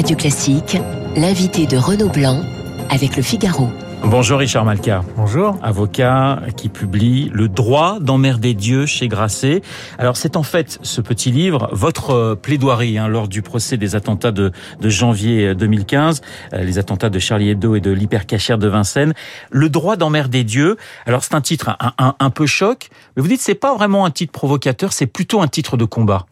Radio Classique, l'invité de Renaud Blanc avec le Figaro. Bonjour Richard Malka. Bonjour. Avocat qui publie Le droit d'emmerder Dieu chez Grasset. Alors c'est en fait ce petit livre, votre euh, plaidoirie hein, lors du procès des attentats de, de janvier 2015, euh, les attentats de Charlie Hebdo et de l'hypercachère de Vincennes. Le droit d'emmerder Dieu. Alors c'est un titre un, un, un peu choc, mais vous dites c'est pas vraiment un titre provocateur, c'est plutôt un titre de combat.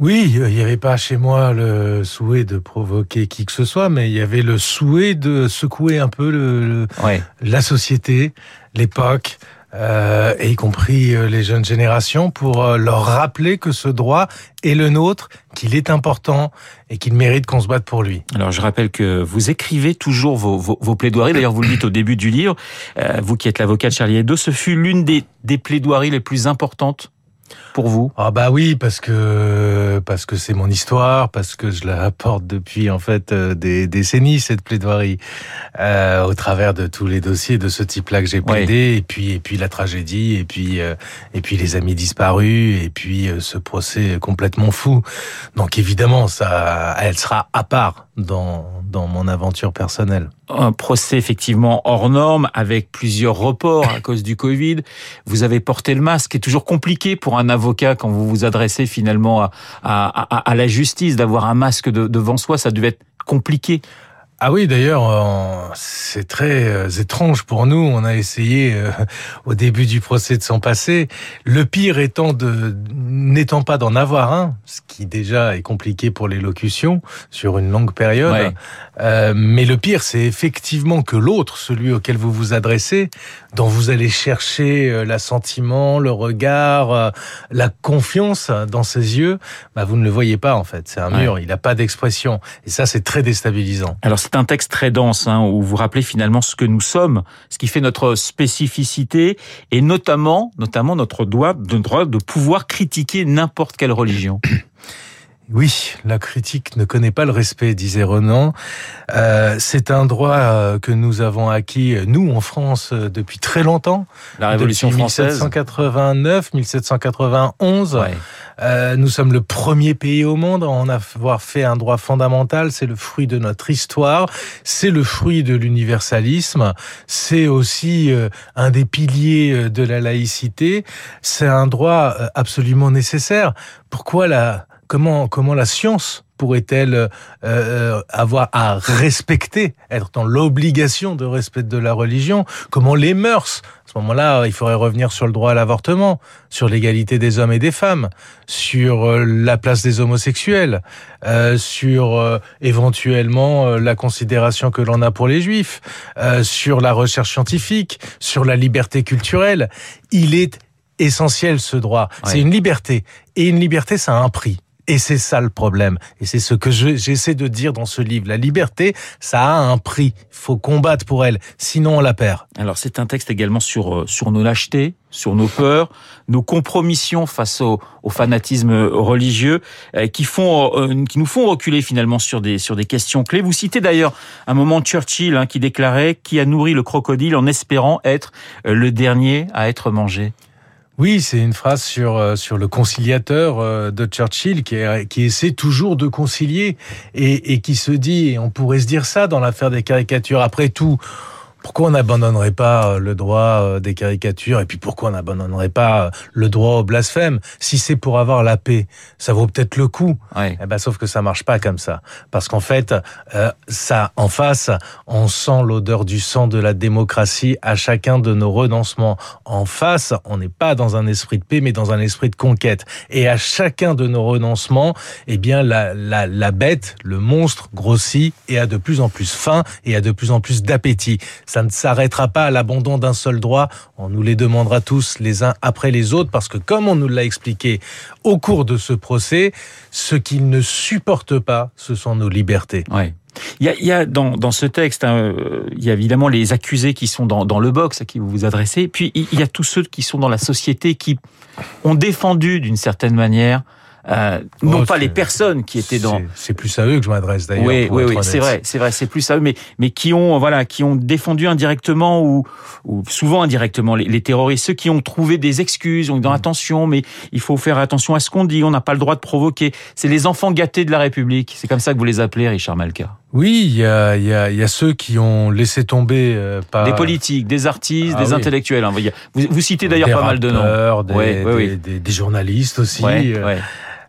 Oui, il n'y avait pas chez moi le souhait de provoquer qui que ce soit, mais il y avait le souhait de secouer un peu le, le Ouais. la société, l'époque, euh, et y compris euh, les jeunes générations, pour euh, leur rappeler que ce droit est le nôtre, qu'il est important et qu'il mérite qu'on se batte pour lui. Alors je rappelle que vous écrivez toujours vos, vos, vos plaidoiries. D'ailleurs, vous le dites au début du livre. Euh, vous qui êtes l'avocat de Charlie Hebdo, ce fut l'une des, des plaidoiries les plus importantes pour vous? Ah bah oui, parce que parce que c'est mon histoire, parce que je la porte depuis en fait euh, des décennies cette plaidoirie, euh, au travers de tous les dossiers de ce type-là que j'ai plaidé, et puis et puis la tragédie, et puis euh, et puis les amis disparus, et puis euh, ce procès complètement fou. Donc évidemment, ça, elle sera à part dans dans mon aventure personnelle. Un procès effectivement hors norme avec plusieurs reports à cause du Covid. Vous avez porté le masque. C'est toujours compliqué pour un avocat quand vous vous adressez finalement à, à, la justice d'avoir un masque de, devant soi. Ça devait être compliqué. Ah oui, d'ailleurs, euh, c'est très euh, étrange pour nous. On a essayé euh, au début du procès de s'en passer. Le pire étant de n'étant pas d'en avoir un, ce qui déjà est compliqué pour l'élocution sur une longue période. Ouais. Euh, mais le pire, c'est effectivement que l'autre, celui auquel vous vous adressez, dont vous allez chercher euh, l'assentiment, le regard, la confiance dans ses yeux, bah, vous ne le voyez pas en fait. C'est un Ouais. mur, il n'a pas d'expression. Et ça, c'est très déstabilisant. Alors c'est un texte très dense hein, où vous rappelez finalement ce que nous sommes, ce qui fait notre spécificité et notamment, notamment notre droit de, droit de pouvoir critiquer n'importe quelle religion. Oui, la critique ne connaît pas le respect, disait Renan. Euh, c'est un droit euh, que nous avons acquis, euh, nous, en France, euh, depuis très longtemps. La Révolution depuis française. 1789, 1791. Ouais. Euh, nous sommes le premier pays au monde à en avoir fait un droit fondamental. C'est le fruit de notre histoire. C'est le fruit de l'universalisme. C'est aussi un des piliers de la laïcité. C'est un droit absolument nécessaire. Pourquoi la, comment, comment la science pourrait-elle euh, euh, avoir à respecter, être dans l'obligation de respect de la religion? Comment les mœurs? À ce moment-là, il faudrait revenir sur le droit à l'avortement, sur l'égalité des hommes et des femmes, sur euh, la place des homosexuels, euh, sur euh, éventuellement euh, la considération que l'on a pour les juifs, euh, sur la recherche scientifique, sur la liberté culturelle. Il est essentiel ce droit. Ouais. C'est une liberté. Et une liberté, ça a un prix. Et c'est ça le problème. Et c'est ce que je- j'essaie de dire dans ce livre. La liberté, ça a un prix. Il faut combattre pour elle. Sinon, on la perd. Alors c'est un texte également sur euh, sur nos lâchetés, sur nos peurs, nos compromissions face au, fanatisme religieux, euh, qui font euh, qui nous font reculer finalement sur des sur des questions clés. Vous citez d'ailleurs un moment Churchill hein, qui déclarait qui a nourri le crocodile en espérant être le dernier à être mangé? Oui, c'est une phrase sur euh, sur le conciliateur euh, de Churchill qui, essaie toujours de concilier et, et qui se dit, et on pourrait se dire ça dans l'affaire des caricatures. Après tout, pourquoi on n'abandonnerait pas euh, le droit euh, des caricatures et puis pourquoi on n'abandonnerait pas euh, le droit au blasphème? Si c'est pour avoir la paix, ça vaut peut-être le coup. Ouais. Eh ben, sauf que ça marche pas comme ça, parce qu'en fait, euh, ça, en face, on sent l'odeur du sang de la démocratie à chacun de nos renoncements. En face, on n'est pas dans un esprit de paix, mais dans un esprit de conquête. Et à chacun de nos renoncements, eh bien, la, la, la bête, le monstre grossit et a de plus en plus faim et a de plus en plus d'appétit. Ça ne s'arrêtera pas à l'abandon d'un seul droit. On nous les demandera tous les uns après les autres, parce que comme on nous l'a expliqué au cours de ce procès, ce qu'ils ne supportent pas, ce sont nos libertés. Ouais. Il y a, dans, ce texte, hein, euh, il y a évidemment les accusés qui sont dans le box à qui vous vous adressez, puis il y a tous ceux qui sont dans la société qui ont défendu d'une certaine manière euh, non Oh, pas c'est- les personnes qui étaient dans. C'est- plus à eux que je m'adresse d'ailleurs. Oui, oui, oui, c'est vrai, c'est vrai, c'est plus à eux, mais mais qui ont voilà, qui ont défendu indirectement ou ou souvent indirectement les, les terroristes, ceux qui ont trouvé des excuses, ont dit Mm. attention, mais il faut faire attention à ce qu'on dit, on n'a pas le droit de provoquer. C'est les enfants gâtés de la République. C'est comme ça que vous les appelez, Richard Malka. Oui, il y a, il y, a, il y a ceux qui ont laissé tomber euh, par Des politiques, des artistes, Ah des oui. intellectuels. hein. Vous, vous citez d'ailleurs pas mal de noms. Des, Ouais, ouais, des, oui. des- des journalistes aussi. Ouais, Euh.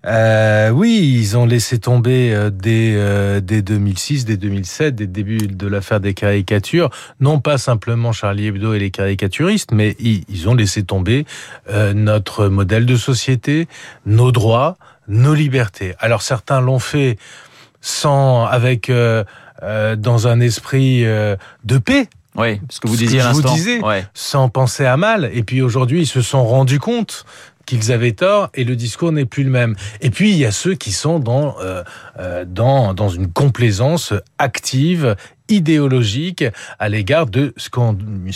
Euh, oui, ils ont laissé tomber euh, dès, euh, dès 2006, dès 2007, dès le début de l'affaire des caricatures, non pas simplement Charlie Hebdo et les caricaturistes, mais ils, ils ont laissé tomber euh, notre modèle de société, nos droits, nos libertés. Alors certains l'ont fait sans, avec, euh, euh, dans un esprit euh, de paix, Ouais, ce que vous Ce disiez que à l'instant. Ouais. sans penser à mal. Et puis aujourd'hui, ils se sont rendus compte qu'ils avaient tort et le discours n'est plus le même. Et puis il y a ceux qui sont dans euh, euh, dans dans une complaisance active idéologique à l'égard de ce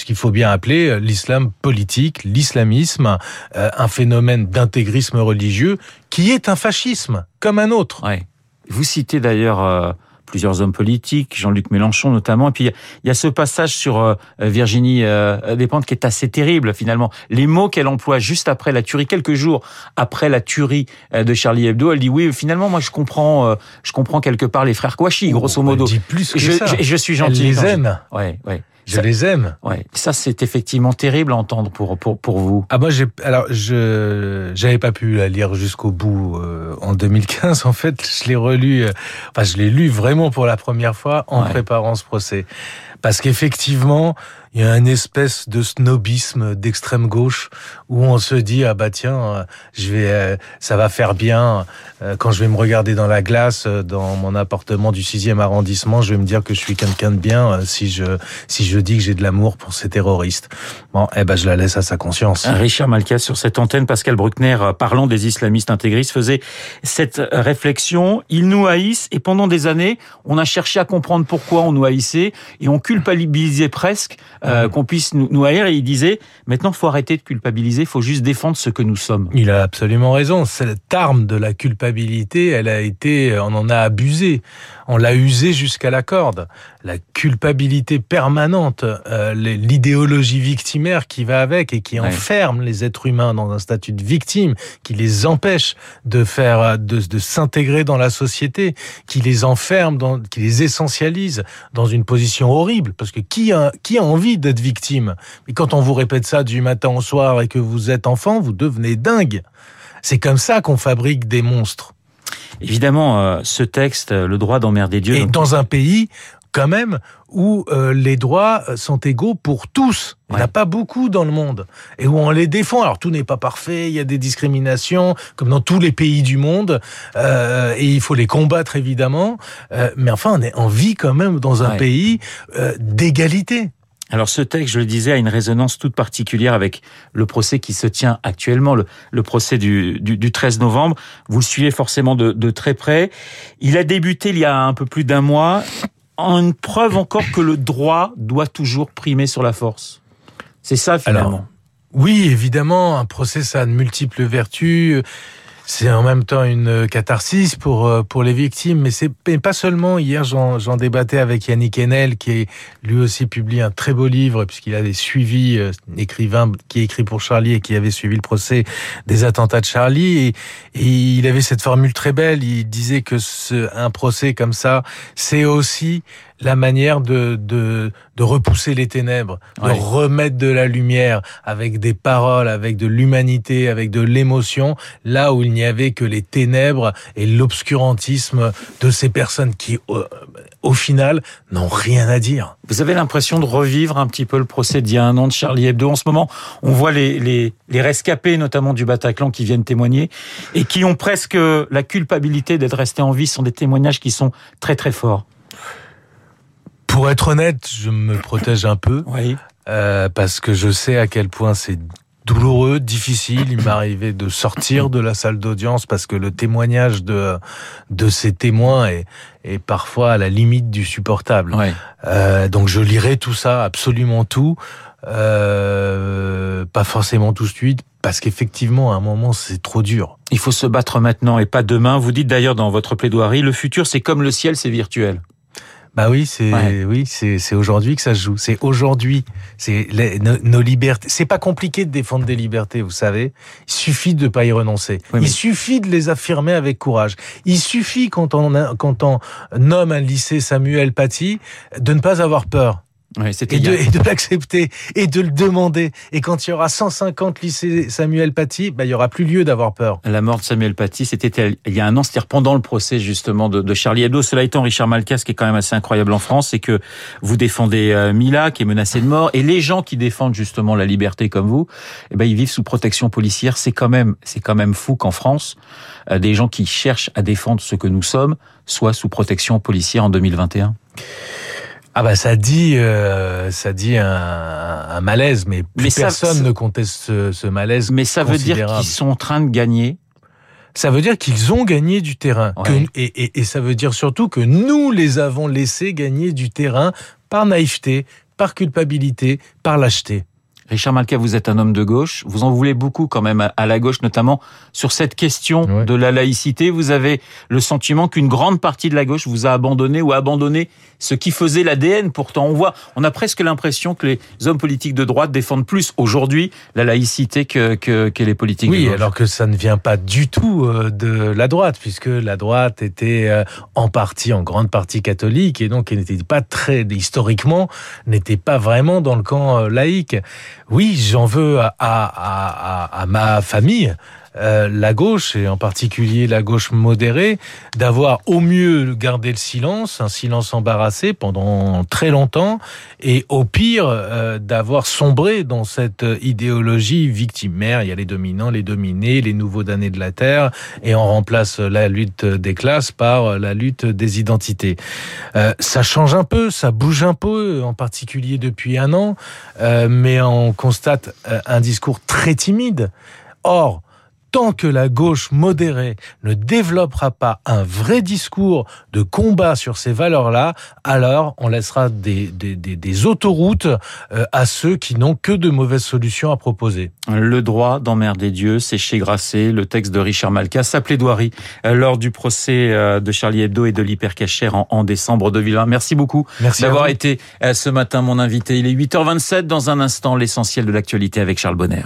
qu'il faut bien appeler euh, l'islam politique, l'islamisme, un phénomène d'intégrisme religieux qui est un fascisme comme un autre. Vous citez d'ailleurs plusieurs hommes politiques, Jean-Luc Mélenchon notamment, et puis il y a ce passage sur euh, Virginie euh, Despentes qui est assez terrible finalement. Les mots qu'elle emploie juste après la tuerie, quelques jours après la tuerie euh, de Charlie Hebdo, elle dit oui, finalement moi je comprends, je comprends quelque part les frères Kouachi, grosso modo. Elle dit plus que Je, ça. je, je suis Elle gentil. les quand je- aime. Ouais, ouais. Je Ça- les aime. Ouais, ça c'est effectivement terrible à entendre pour pour pour vous. Ah moi j'ai alors je j'avais pas pu la lire jusqu'au bout euh, en 2015 en fait je l'ai relu euh, enfin je l'ai lu vraiment pour la première fois en Ouais. préparant ce procès parce qu'effectivement il y a une espèce de snobisme d'extrême gauche où on se dit ah bah tiens euh, je vais euh, ça va faire bien euh, quand je vais me regarder dans la glace dans mon appartement du 6e arrondissement je vais me dire que je suis quelqu'un de bien si je si je dis que j'ai de l'amour pour ces terroristes bon eh ben je la laisse à sa conscience Richard Malka sur cette antenne, Pascal Bruckner, parlant des islamistes intégristes, faisait cette réflexion. Ils nous haïssent et pendant des années, on a cherché à comprendre pourquoi on nous haïssait et on culpabilisait presque euh, qu'on puisse nous, nous haïr. Et il disait, maintenant, faut arrêter de culpabiliser, faut juste défendre ce que nous sommes. Il a absolument raison. Cette arme de la culpabilité, elle a été, on en a abusé. On l'a usée jusqu'à la corde. La culpabilité permanente, euh, l'idéologie victimaire qui va avec et qui Ouais. enferme les êtres humains dans un statut de victime, qui les empêche de faire, de, de s'intégrer dans la société, qui les enferme, dans, qui les essentialise dans une position horrible. Parce que qui a, qui a envie d'être victime Mais quand on vous répète ça du matin au soir et que vous êtes enfant, vous devenez dingue. C'est comme ça qu'on fabrique des monstres. Évidemment, euh, ce texte, euh, le droit d'emmerder Dieu. Et donc- dans un pays, quand même, où euh, les droits sont égaux pour tous. Il n'y en a pas beaucoup dans le monde. Et où on les défend. Alors tout n'est pas parfait, il y a des discriminations, comme dans tous les pays du monde. euh, et il faut les combattre, évidemment. Euh, mais enfin, on, est, on vit quand même dans un Ouais. pays d'égalité. Alors ce texte, je le disais, a une résonance toute particulière avec le procès qui se tient actuellement, le, procès du, du, du 13 novembre. Vous le suivez forcément de, de très près. Il a débuté il y a un peu plus d'un mois, en une preuve encore que le droit doit toujours primer sur la force. C'est ça finalement. Alors, Oui, évidemment, un procès, ça a de multiples vertus. C'est en même temps une catharsis pour euh, pour les victimes, mais c'est pas seulement. Hier, j'en débattais avec Yannick Enel, qui est lui aussi publié un très beau livre puisqu'il avait suivi euh, écrivain qui écrit pour Charlie et qui avait suivi le procès des attentats de Charlie et, et il avait cette formule très belle. Il disait que ce, un procès comme ça, c'est aussi la manière de, de, de repousser les ténèbres, de remettre de la lumière avec des paroles, avec de l'humanité, avec de l'émotion, là où il n'y avait que les ténèbres et l'obscurantisme de ces personnes qui, au, au final, n'ont rien à dire. Vous avez l'impression de revivre un petit peu le procès d'il y a un an de Charlie Hebdo. En ce moment, on voit les, les, les rescapés, notamment du Bataclan, qui viennent témoigner et qui ont presque la culpabilité d'être restés en vie. Ce sont des témoignages qui sont très très forts. Pour être honnête, je me protège un peu. Oui. Euh, parce que je sais à quel point c'est douloureux, difficile. Il m'est arrivé de sortir de la salle d'audience parce que le témoignage de de ces témoins est, est parfois à la limite du supportable. Ouais. Euh, donc je lirai tout ça, absolument tout, euh, pas forcément tout de suite, parce qu'effectivement, à un moment, c'est trop dur. Il faut se battre maintenant et pas demain. Vous dites d'ailleurs dans votre plaidoirie, le futur, c'est comme le ciel, c'est virtuel. Bah oui, c'est oui, c'est c'est aujourd'hui que ça se joue. C'est aujourd'hui. C'est nos, libertés. C'est pas compliqué de défendre des libertés, vous savez. Il suffit de pas y renoncer. Il suffit de les affirmer avec courage. Il suffit quand on quand on nomme un lycée Samuel Paty de ne pas avoir peur et, de, l'accepter et de le demander. Et quand il y aura 150 lycées Samuel Paty, bah, il y aura plus lieu d'avoir peur. La mort de Samuel Paty, c'était il y a un an, c'est-à-dire pendant le procès justement de, de, Charlie Hebdo. Cela étant, Richard Malkas, qui est quand même assez incroyable en France, c'est que vous défendez euh, Mila, qui est menacée de mort, et les gens qui défendent justement la liberté comme vous, eh ben ils vivent sous protection policière. C'est quand même, c'est quand même fou qu'en France, euh, des gens qui cherchent à défendre ce que nous sommes soient sous protection policière en 2021. Ah bah ça dit, euh, ça dit un, un, malaise, mais plus personne ne conteste ce, ce, malaise. Mais ça veut dire qu'ils sont en train de gagner. Ça veut dire qu'ils ont gagné du terrain. et, et, et ça veut dire surtout que nous les avons laissés gagner du terrain par naïveté, par culpabilité, par lâcheté. Richard Malka, vous êtes un homme de gauche. Vous en voulez beaucoup quand même à la gauche, notamment sur cette question de la laïcité. Vous avez le sentiment qu'une grande partie de la gauche vous a abandonné ou a abandonné ce qui faisait l'ADN. Pourtant, on voit, on a presque l'impression que les hommes politiques de droite défendent plus aujourd'hui la laïcité que, que, que, les politiques oui, de gauche. alors que ça ne vient pas du tout euh, de la droite, puisque la droite était euh, en partie, en grande partie catholique, et donc n'était pas très, historiquement, n'était pas vraiment dans le camp euh, laïque oui, j'en veux à, à, à, ma famille, euh, la gauche, et en particulier la gauche modérée, d'avoir au mieux gardé le silence, un silence embarrassé pendant très longtemps, et au pire euh, d'avoir sombré dans cette idéologie victimaire. Il y a les dominants, les dominés, les nouveaux damnés de la terre, et on remplace la lutte des classes par la lutte des identités. Euh, ça change un peu, ça bouge un peu, en particulier depuis un an, mais on constate un discours très timide. Or, tant que la gauche modérée ne développera pas un vrai discours de combat sur ces valeurs-là, alors on laissera des, des, des, autoroutes euh, à ceux qui n'ont que de mauvaises solutions à proposer. Le droit d'emmerder Dieu, c'est chez Grasset, le texte de Richard Malka, sa plaidoirie euh, lors du procès euh, de Charlie Hebdo et de l'hypercachère en, en décembre 2020. Merci beaucoup d'avoir été ce matin mon invité. Il est 8h27, dans un instant l'essentiel de l'actualité avec Charles Bonner.